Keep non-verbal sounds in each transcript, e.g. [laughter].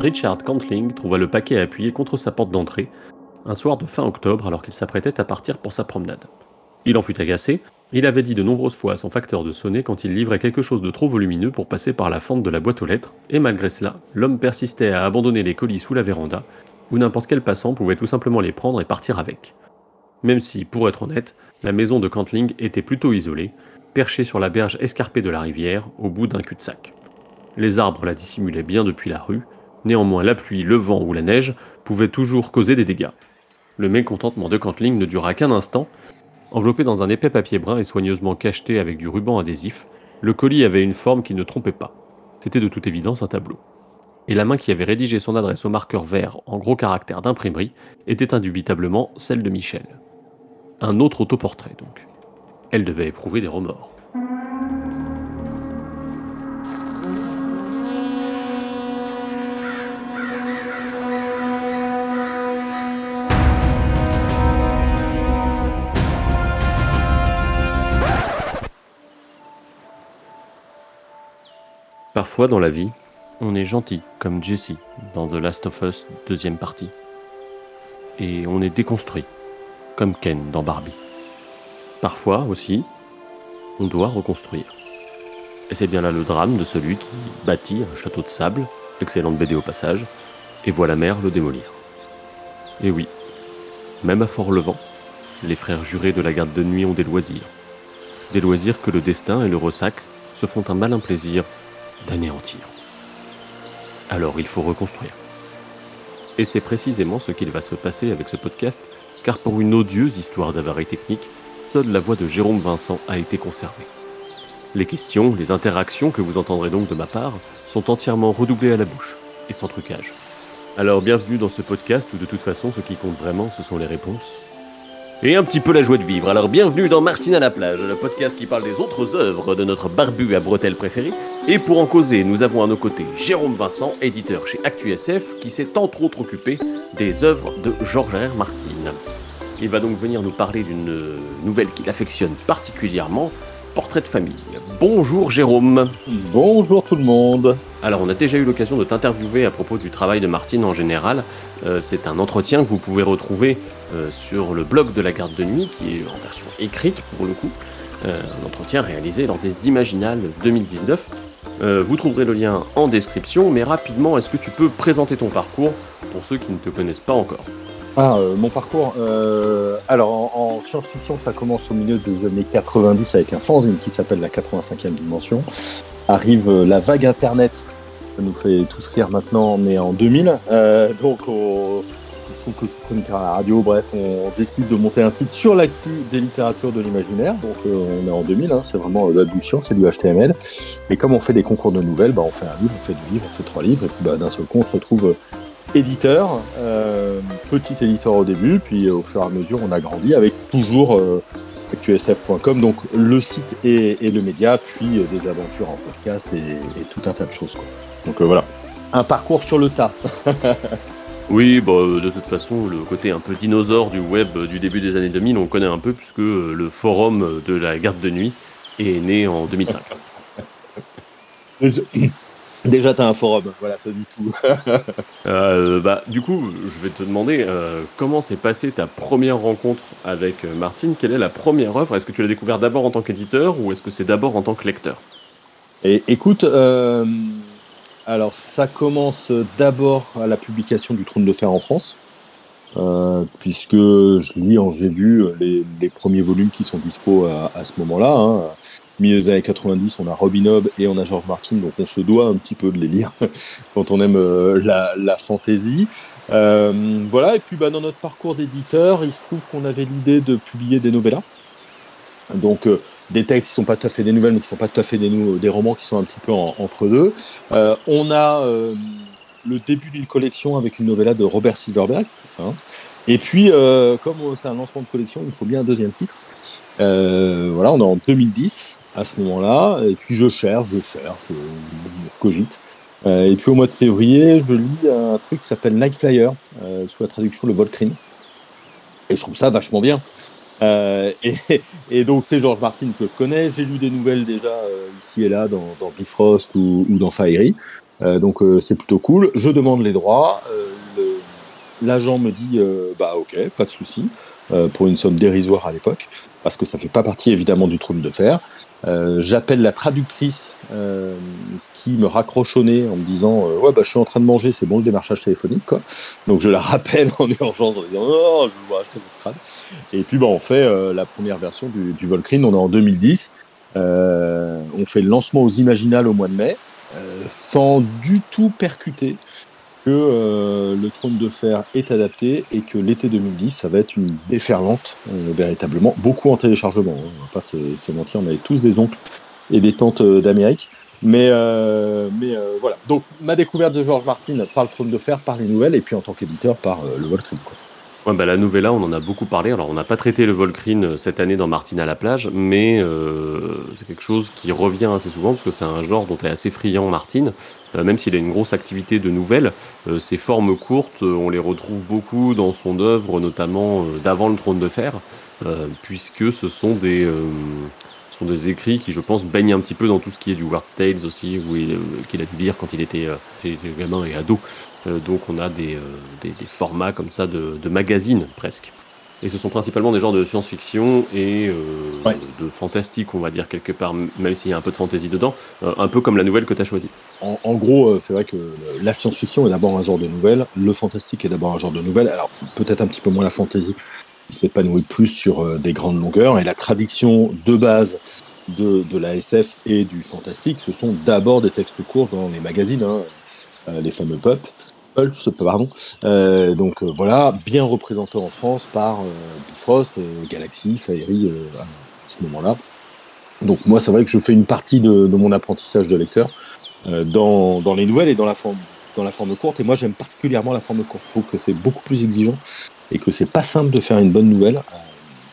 Richard Cantling trouva le paquet appuyé contre sa porte d'entrée, un soir de fin octobre alors qu'il s'apprêtait à partir pour sa promenade. Il en fut agacé, il avait dit de nombreuses fois à son facteur de sonner quand il livrait quelque chose de trop volumineux pour passer par la fente de la boîte aux lettres, et malgré cela, l'homme persistait à abandonner les colis sous la véranda, où n'importe quel passant pouvait tout simplement les prendre et partir avec. Même si, pour être honnête, la maison de Cantling était plutôt isolée, perchée sur la berge escarpée de la rivière, au bout d'un cul-de-sac. Les arbres la dissimulaient bien depuis la rue, néanmoins la pluie, le vent ou la neige pouvaient toujours causer des dégâts. Le mécontentement de Cantling ne dura qu'un instant. Enveloppé dans un épais papier brun et soigneusement cacheté avec du ruban adhésif, le colis avait une forme qui ne trompait pas. C'était de toute évidence un tableau. Et la main qui avait rédigé son adresse au marqueur vert en gros caractères d'imprimerie était indubitablement celle de Michel. Un autre autoportrait donc. Elle devait éprouver des remords. Parfois dans la vie, on est gentil, comme Jesse dans The Last of Us deuxième partie. Et on est déconstruit, comme Ken dans Barbie. Parfois aussi, on doit reconstruire. Et c'est bien là le drame de celui qui bâtit un château de sable, excellente BD au passage, et voit la mer le démolir. Et oui, même à Fort-Levant, les frères jurés de la garde de nuit ont des loisirs. Des loisirs que le destin et le ressac se font un malin plaisir d'anéantir. Alors il faut reconstruire. Et c'est précisément ce qu'il va se passer avec ce podcast, car pour une odieuse histoire d'avarie technique, seule la voix de Jérôme Vincent a été conservée. Les questions, les interactions que vous entendrez donc de ma part sont entièrement redoublées à la bouche, et sans trucage. Alors bienvenue dans ce podcast où de toute façon ce qui compte vraiment ce sont les réponses et un petit peu la joie de vivre. Alors bienvenue dans Martine à la plage, le podcast qui parle des autres œuvres de notre barbu à bretelles préféré. Et pour en causer, nous avons à nos côtés Jérôme Vincent, éditeur chez ActuSF, qui s'est entre autres occupé des œuvres de Georges R. Martin. Il va donc venir nous parler d'une nouvelle qu'il affectionne particulièrement, Portrait de famille. Bonjour Jérôme. Bonjour tout le monde. Alors on a déjà eu l'occasion de t'interviewer à propos du travail de Martine en général. Euh, c'est un entretien que vous pouvez retrouver euh, sur le blog de la garde de nuit, qui est en version écrite pour le coup. Euh, un entretien réalisé lors des Imaginales 2019. vous trouverez le lien en description, mais rapidement, est-ce que tu peux présenter ton parcours pour ceux qui ne te connaissent pas encore? Ah, euh, mon parcours. Euh, alors, en, science-fiction, ça commence au milieu des années 90 avec un fanzine qui s'appelle la 85e dimension. Arrive euh, la vague Internet, ça nous fait tous rire maintenant, mais en 2000. donc, au, je trouve que à la radio, bref, on décide de monter un site sur l'actu des littératures de l'imaginaire. Donc, on est en 2000, hein, c'est vraiment l'ablution, c'est du HTML. Et comme on fait des concours de nouvelles, bah, on fait un livre, on fait deux livres, on fait trois livres, et puis bah, d'un seul coup, on se retrouve éditeur, euh, petit éditeur au début, puis euh, au fur et à mesure on a grandi avec toujours euh, actusf.com, donc le site et, le média, puis des aventures en podcast et, tout un tas de choses. Quoi. Donc voilà, un parcours sur le tas. [laughs] oui, bah, de toute façon, le côté un peu dinosaure du web du début des années 2000, on connaît un peu puisque le forum de la garde de nuit est né en 2005. Déjà, tu as un forum, voilà, ça dit tout. [laughs] Euh, bah, du coup, je vais te demander euh, comment s'est passée ta première rencontre avec euh, Martine? Quelle est la première œuvre? Est-ce que tu l'as découvert d'abord en tant qu'éditeur ou est-ce que c'est d'abord en tant que lecteur? Et, Écoute, alors ça commence d'abord à la publication du Trône de Fer en France. Puisque je lis, j'ai vu les, premiers volumes qui sont dispo à, ce moment-là. Hein milieu des années 90, on a Robin Hobb et on a George Martin, donc on se doit un petit peu de les lire [laughs] quand on aime euh, la, la fantasy. Euh, voilà, et puis bah, dans notre parcours d'éditeur, il se trouve qu'on avait l'idée de publier des novellas. Donc euh, des textes qui sont pas tout à fait des nouvelles, mais qui sont pas tout à fait des, des romans qui sont un petit peu entre deux. on a le début d'une collection avec une novella de Robert Silverberg. Hein. Et puis, comme c'est un lancement de collection, il me faut bien un deuxième titre. voilà, on est en 2010 à ce moment-là. Et puis je cherche, je cherche, je, cogite. Euh, et puis au mois de février, je lis un truc qui s'appelle Night Flyer, euh, sous la traduction Le Volcrine. Et je trouve ça vachement bien. et, donc c'est George Martin que je connais. J'ai lu des nouvelles déjà ici et là dans, dans Bifrost ou, ou dans Fiery. Donc c'est plutôt cool. Je demande les droits. L'agent me dit bah ok, pas de souci. Euh, pour une somme dérisoire à l'époque, parce que ça fait pas partie évidemment du trône de fer. Euh, j'appelle la traductrice euh, qui me raccrochonnait en me disant ouais bah je suis en train de manger, c'est bon le démarchage téléphonique quoi. Donc je la rappelle [laughs] en urgence en disant oh je veux acheter votre crâne. Et puis bah on fait la première version du, du Volcrine, on est en 2010. on fait le lancement aux Imaginales au mois de mai, sans du tout percuter que euh, le trône de fer est adapté et que l'été 2010, ça va être une déferlante, euh, véritablement. Beaucoup en téléchargement, hein. on va pas se, mentir, on avait tous des oncles et des tantes euh, d'Amérique. Mais, mais voilà. Donc, ma découverte de George Martin par le trône de fer, par les nouvelles, et puis en tant qu'éditeur, par le Volcrim. Quoi. Ouais, bah, la Novella, on en a beaucoup parlé. Alors, on n'a pas traité le Volcrine euh, cette année dans Martine à la plage, mais euh, c'est quelque chose qui revient assez souvent parce que c'est un genre dont est assez friand Martine. Euh, même s'il a une grosse activité de nouvelles, ses formes courtes, on les retrouve beaucoup dans son œuvre, notamment d'avant le Trône de Fer, puisque ce sont des sont des écrits qui, je pense, baignent un petit peu dans tout ce qui est du World Tales aussi, qu'il a dû lire quand il était, gamin et ado. Euh, donc on a des, euh, des, formats comme ça de, de magazines presque. Et ce sont principalement des genres de science-fiction et euh, de fantastique, on va dire quelque part, même s'il y a un peu de fantasy dedans, un peu comme la nouvelle que tu as choisie. En, gros, c'est vrai que la science-fiction est d'abord un genre de nouvelle, le fantastique est d'abord un genre de nouvelle, alors peut-être un petit peu moins la fantasy, qui s'épanouit plus sur des grandes longueurs, et la tradition de base de, de, la SF et du fantastique, ce sont d'abord des textes courts dans les magazines, hein, les fameux pop. Euh, donc euh, voilà, bien représenté en France par euh, Bifrost, Galaxy, Fairy à ce moment-là. Donc moi, c'est vrai que je fais une partie de, mon apprentissage de lecteur dans, dans, les nouvelles et dans la forme dans la forme courte. Et moi, j'aime particulièrement la forme courte. Je trouve que c'est beaucoup plus exigeant et que c'est pas simple de faire une bonne nouvelle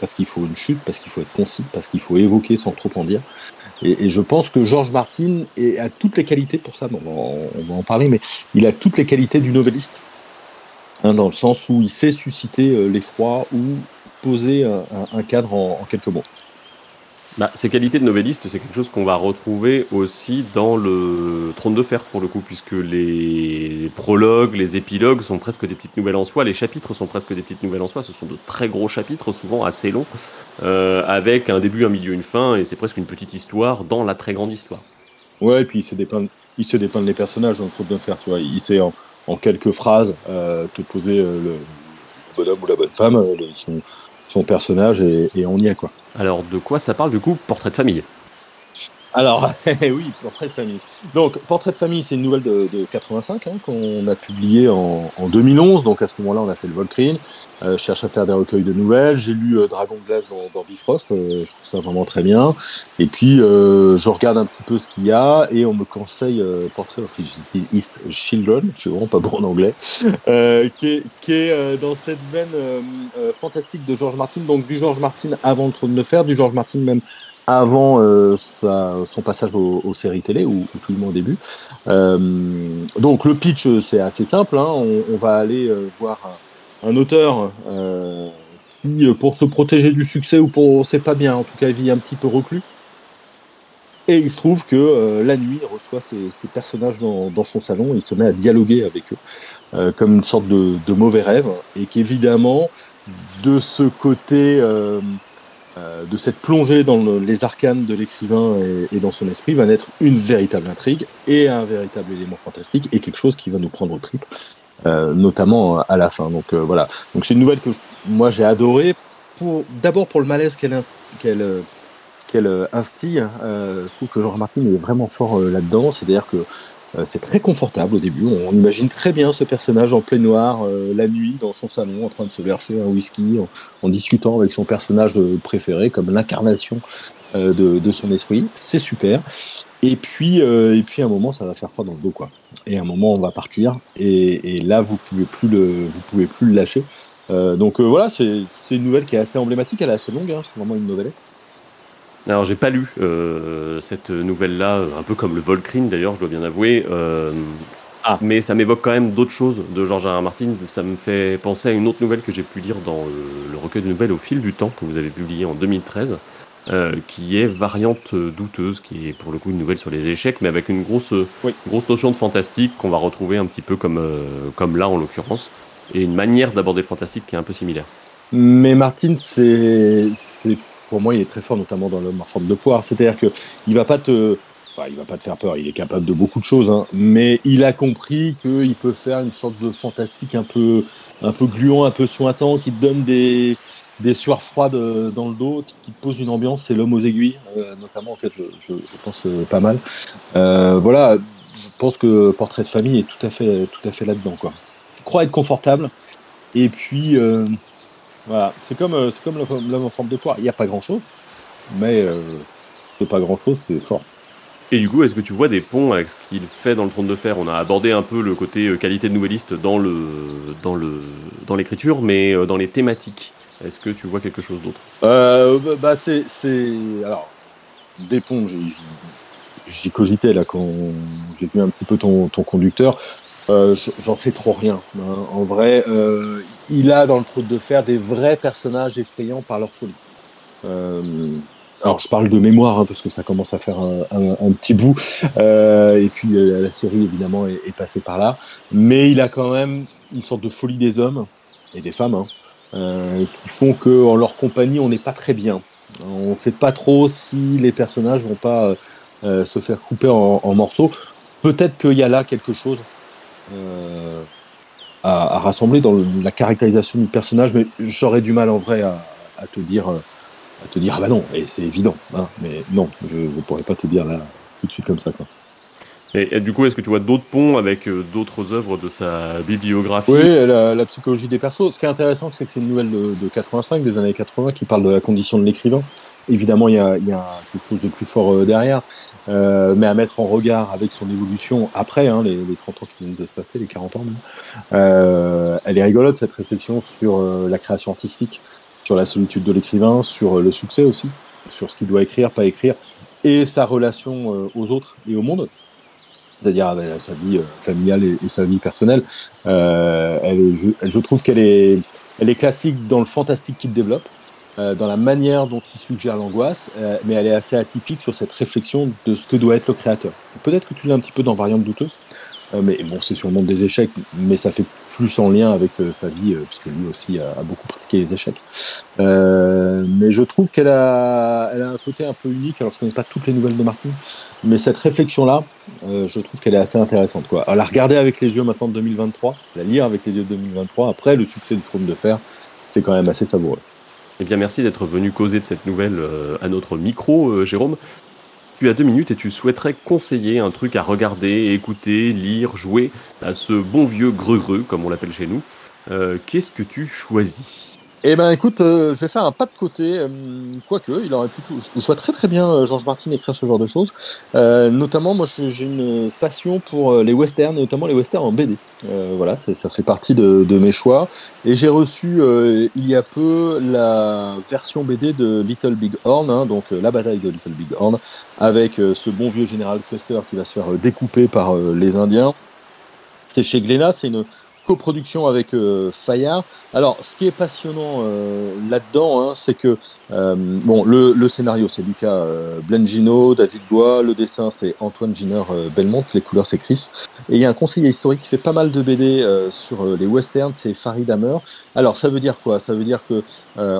parce qu'il faut une chute, parce qu'il faut être concis, parce qu'il faut évoquer sans trop en dire. Et, je pense que Georges Martin a toutes les qualités pour ça. on, va en parler, mais il a toutes les qualités du novelliste, hein, dans le sens où il sait susciter euh, l'effroi ou poser un, cadre en quelques mots. Bah, ces qualités de novelliste, c'est quelque chose qu'on va retrouver aussi dans le Trône de Fer, pour le coup, puisque les prologues, les épilogues sont presque des petites nouvelles en soi, les chapitres sont presque des petites nouvelles en soi, ce sont de très gros chapitres, souvent assez longs, euh, avec un début, un milieu, une fin, et c'est presque une petite histoire dans la très grande histoire. Ouais, et puis il sait dépeindre, il dépeindre les personnages dans le Trône de Fer, tu vois, il sait en, quelques phrases euh, te poser euh, le, bonhomme ou la bonne femme, son, son personnage, et, et on y est, quoi. Alors, de quoi ça parle du coup Portrait de famille? Alors, [laughs] oui, Portrait de famille. Donc, Portrait de famille, c'est une nouvelle de, 85 hein, qu'on a publiée en, 2011. Donc, à ce moment-là, on a fait le Volcrine. Euh, je cherche à faire des recueils de nouvelles. J'ai lu euh, Dragon Glace dans, dans Bifrost. Euh, je trouve ça vraiment très bien. Et puis, je regarde un petit peu ce qu'il y a et on me conseille Portrait of His Children. Je suis vraiment pas bon en anglais. [laughs] qui est, qui est dans cette veine fantastique de George Martin. Donc, du George Martin avant le trône de fer, du George Martin même avant euh, son passage aux, séries télé, ou, tout le monde au début. Euh, donc le pitch, c'est assez simple. Hein. On, va aller euh, voir un, auteur qui, pour se protéger du succès ou pour, sait pas bien, en tout cas, vit un petit peu reclus. Et il se trouve que la nuit, il reçoit ces, personnages dans, son salon et il se met à dialoguer avec eux, comme une sorte de, de mauvais rêve, et qu'évidemment, de ce côté euh, de cette plongée dans les arcanes de l'écrivain et, dans son esprit va naître une véritable intrigue et un véritable élément fantastique et quelque chose qui va nous prendre au trip, euh, notamment à la fin. Donc euh, voilà. Donc c'est une nouvelle que moi j'ai adorée. Pour d'abord pour le malaise qu'elle qu'elle qu'elle instille. je trouve que Jean Martin est vraiment fort là-dedans. C'est-à-dire que euh, c'est très confortable au début. On imagine très bien ce personnage en plein noir, euh, la nuit, dans son salon, en train de se verser un whisky, en, discutant avec son personnage préféré, comme l'incarnation euh, de, son esprit. C'est super. Et puis, et puis, à un moment, ça va faire froid dans le dos, quoi. Et à un moment, on va partir. Et, là, vous pouvez plus le, vous pouvez plus le lâcher. donc voilà, c'est une nouvelle qui est assez emblématique. Elle est assez longue. Hein, c'est vraiment une nouvelle. Alors j'ai pas lu euh, cette nouvelle-là, un peu comme le Volcrine d'ailleurs, je dois bien avouer. Euh, Ah. Mais ça m'évoque quand même d'autres choses de George R. Martin. Ça me fait penser à une autre nouvelle que j'ai pu lire dans le, recueil de nouvelles au fil du temps que vous avez publié en 2013. Euh, qui est variante douteuse, qui est pour le coup une nouvelle sur les échecs, mais avec une grosse, grosse notion de fantastique qu'on va retrouver un petit peu comme, euh, comme là en l'occurrence, et une manière d'aborder le fantastique qui est un peu similaire. Mais Martin, c'est, pour moi, il est très fort, notamment dans l'homme en forme de poire. C'est-à-dire que il va pas te, enfin, il va pas te faire peur. Il est capable de beaucoup de choses, hein, mais il a compris qu'il peut faire une sorte de fantastique un peu, un peu gluant, un peu sointant, qui te donne des, des sueurs froides euh, dans le dos, qui, te pose une ambiance. C'est l'homme aux aiguilles, euh, notamment je, je, je pense euh, pas mal. voilà, je pense que Portrait de famille est tout à fait, tout à fait là-dedans, quoi. Je crois être confortable. Et puis, voilà, c'est comme, euh, c'est comme l'homme en forme de poire. Il n'y a pas grand-chose, mais euh, pas grand-chose, c'est fort. Et du coup, est-ce que tu vois des ponts avec ce qu'il fait dans le trône de fer? On a abordé un peu le côté euh, qualité de nouvelliste dans le dans le dans l'écriture, mais dans les thématiques, est-ce que tu vois quelque chose d'autre? Euh, Bah c'est alors des ponts. J'y cogitais là quand j'ai vu un petit peu ton, ton conducteur. Euh, j'en sais trop rien. Hein. En vrai, euh, il a dans le trou de fer des vrais personnages effrayants par leur folie. Euh, alors je parle de mémoire hein, parce que ça commence à faire un, petit bout. Euh, et puis euh, la série évidemment est, passée par là. Mais il a quand même une sorte de folie des hommes et des femmes hein, qui font que en leur compagnie on n'est pas très bien. On ne sait pas trop si les personnages vont pas se faire couper en, morceaux. Peut-être qu'il y a là quelque chose à, à, rassembler dans le, la caractérisation du personnage, mais j'aurais du mal en vrai à, à, te dire, à te dire ah bah non, et c'est évident, hein, mais non, je ne pourrais pas te dire là tout de suite comme ça quoi. Et, et, du coup, est-ce que tu vois d'autres ponts avec euh, d'autres œuvres de sa bibliographie? Oui, la, la, psychologie des persos. Ce qui est intéressant, c'est que c'est une nouvelle de, de, 85, des années 80, qui parle de la condition de l'écrivain. Évidemment, il y, a, il y, a, quelque chose de plus fort euh, derrière, euh, mais à mettre en regard avec son évolution après, hein, les, les, 30 ans qui viennent de se passer, les 40 ans euh, elle est rigolote cette réflexion sur euh, la création artistique, sur la solitude de l'écrivain, sur euh, le succès aussi, sur ce qu'il doit écrire, pas écrire, et sa relation euh, aux autres et au monde, c'est-à-dire avec sa vie familiale et, et, sa vie personnelle. elle, je, je trouve qu'elle est, elle est classique dans le fantastique qu'il développe. Euh, dans la manière dont il suggère l'angoisse, euh, mais elle est assez atypique sur cette réflexion de ce que doit être le créateur. Peut-être que tu l'as un petit peu dans Variante douteuse, euh, mais bon, c'est sur le monde des échecs, mais ça fait plus en lien avec sa vie, puisque lui aussi a, beaucoup pratiqué les échecs. mais je trouve qu'elle a, elle a un côté un peu unique, alors je ne connais pas toutes les nouvelles de Martin, mais cette réflexion-là, je trouve qu'elle est assez intéressante. À la regarder avec les yeux maintenant de 2023, la lire avec les yeux de 2023, après le succès du Trône de Fer, c'est quand même assez savoureux. Eh bien, merci d'être venu causer de cette nouvelle euh, à notre micro, euh, Jérôme. Tu as deux minutes et tu souhaiterais conseiller un truc à regarder, écouter, lire, jouer à ce bon vieux greu-greu, comme on l'appelle chez nous. Euh, Qu'est-ce que tu choisis? Eh ben écoute, euh, je vais faire un pas de côté, euh, quoique, il aurait plutôt. Je vois très très bien euh, Georges Martin écrire ce genre de choses. Euh, notamment, moi j'ai une passion pour les westerns, notamment les westerns en BD. Euh, voilà, ça fait partie de, de, mes choix. Et j'ai reçu il y a peu la version BD de Little Big Horn, hein, donc la bataille de Little Big Horn, avec ce bon vieux général Custer qui va se faire découper par les Indiens. C'est chez Glénat, c'est une coproduction avec euh, Fayard. Alors, ce qui est passionnant euh, là-dedans, hein, c'est que euh, bon, le, le scénario c'est Lucas euh, Blengino, David Bois, le dessin c'est Antoine Giner euh, Belmont, les couleurs c'est Chris, et il y a un conseiller historique qui fait pas mal de BD euh, sur les westerns, c'est Farid Hammer. Alors, ça veut dire quoi? Ça veut dire que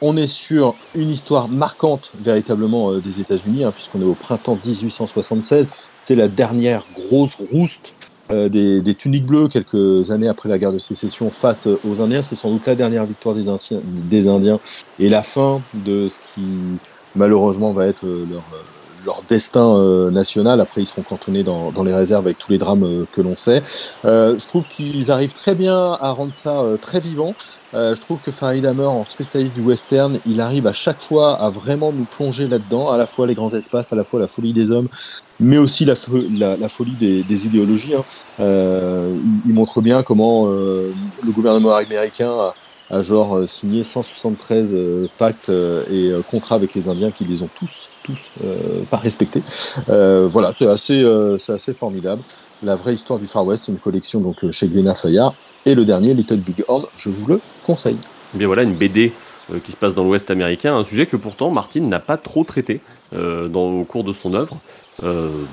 on est sur une histoire marquante véritablement des États-Unis, hein, puisqu'on est au printemps 1876. C'est la dernière grosse rouste euh, des, des, tuniques bleues quelques années après la guerre de sécession face aux Indiens. C'est sans doute la dernière victoire des, Indiens, des Indiens et la fin de ce qui malheureusement va être euh, leur, leur destin euh, national. Après, ils seront cantonnés dans, dans, les réserves avec tous les drames euh, que l'on sait. Euh, je trouve qu'ils arrivent très bien à rendre ça très vivant. je trouve que Farid Hammer, en spécialiste du western, il arrive à chaque fois à vraiment nous plonger là-dedans, à la fois les grands espaces, à la fois la folie des hommes, mais aussi la, la, la folie des, des idéologies. Hein. il, il, montre bien comment le gouvernement américain à genre signer 173 pactes et contrats avec les Indiens qui les ont tous, tous pas respectés. voilà, c'est assez, c'est assez formidable. La vraie histoire du Far West, c'est une collection donc chez Glénat Fayard. Et le dernier, Little Big Horn, je vous le conseille. Eh bien voilà, une BD qui se passe dans l'Ouest américain, un sujet que pourtant Martin n'a pas trop traité dans, au cours de son œuvre. bon,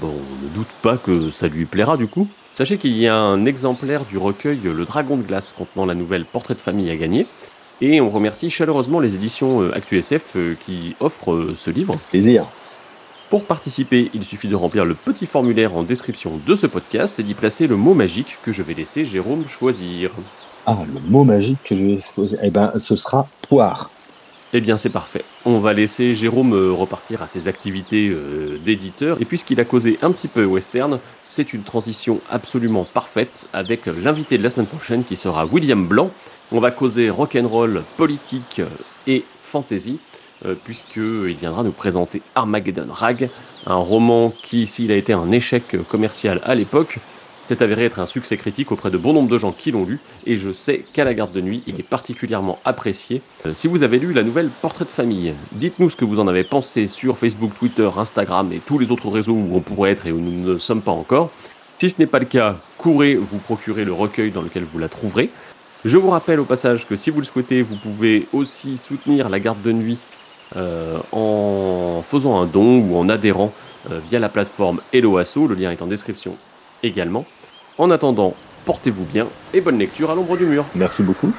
on ne doute pas que ça lui plaira du coup. Sachez qu'il y a un exemplaire du recueil Le Dragon de glace contenant la nouvelle Portrait de famille à gagner. Et on remercie chaleureusement les éditions euh, ActuSF euh, qui offrent euh, ce livre. Plaisir. Pour participer, il suffit de remplir le petit formulaire en description de ce podcast et d'y placer le mot magique que je vais laisser Jérôme choisir. Ah, le mot magique que je vais choisir, eh ben, ce sera poire. Eh bien, c'est parfait. On va laisser Jérôme euh, repartir à ses activités euh, d'éditeur. Et puisqu'il a causé un petit peu western, c'est une transition absolument parfaite avec l'invité de la semaine prochaine qui sera William Blanc. On va causer rock'n'roll, politique et fantasy. Euh, puisqu'il viendra nous présenter Armageddon Rag, un roman qui, s'il a été un échec commercial à l'époque, s'est avéré être un succès critique auprès de bon nombre de gens qui l'ont lu, et je sais qu'à la garde de nuit, il est particulièrement apprécié. Euh, si vous avez lu la nouvelle Portrait de famille, dites-nous ce que vous en avez pensé sur Facebook, Twitter, Instagram et tous les autres réseaux où on pourrait être et où nous ne sommes pas encore. Si ce n'est pas le cas, courez vous procurer le recueil dans lequel vous la trouverez. Je vous rappelle au passage que si vous le souhaitez, vous pouvez aussi soutenir la garde de nuit euh, en faisant un don ou en adhérant euh, via la plateforme Helloasso. Le lien est en description également. En attendant, portez-vous bien et bonne lecture à l'ombre du mur. Merci beaucoup.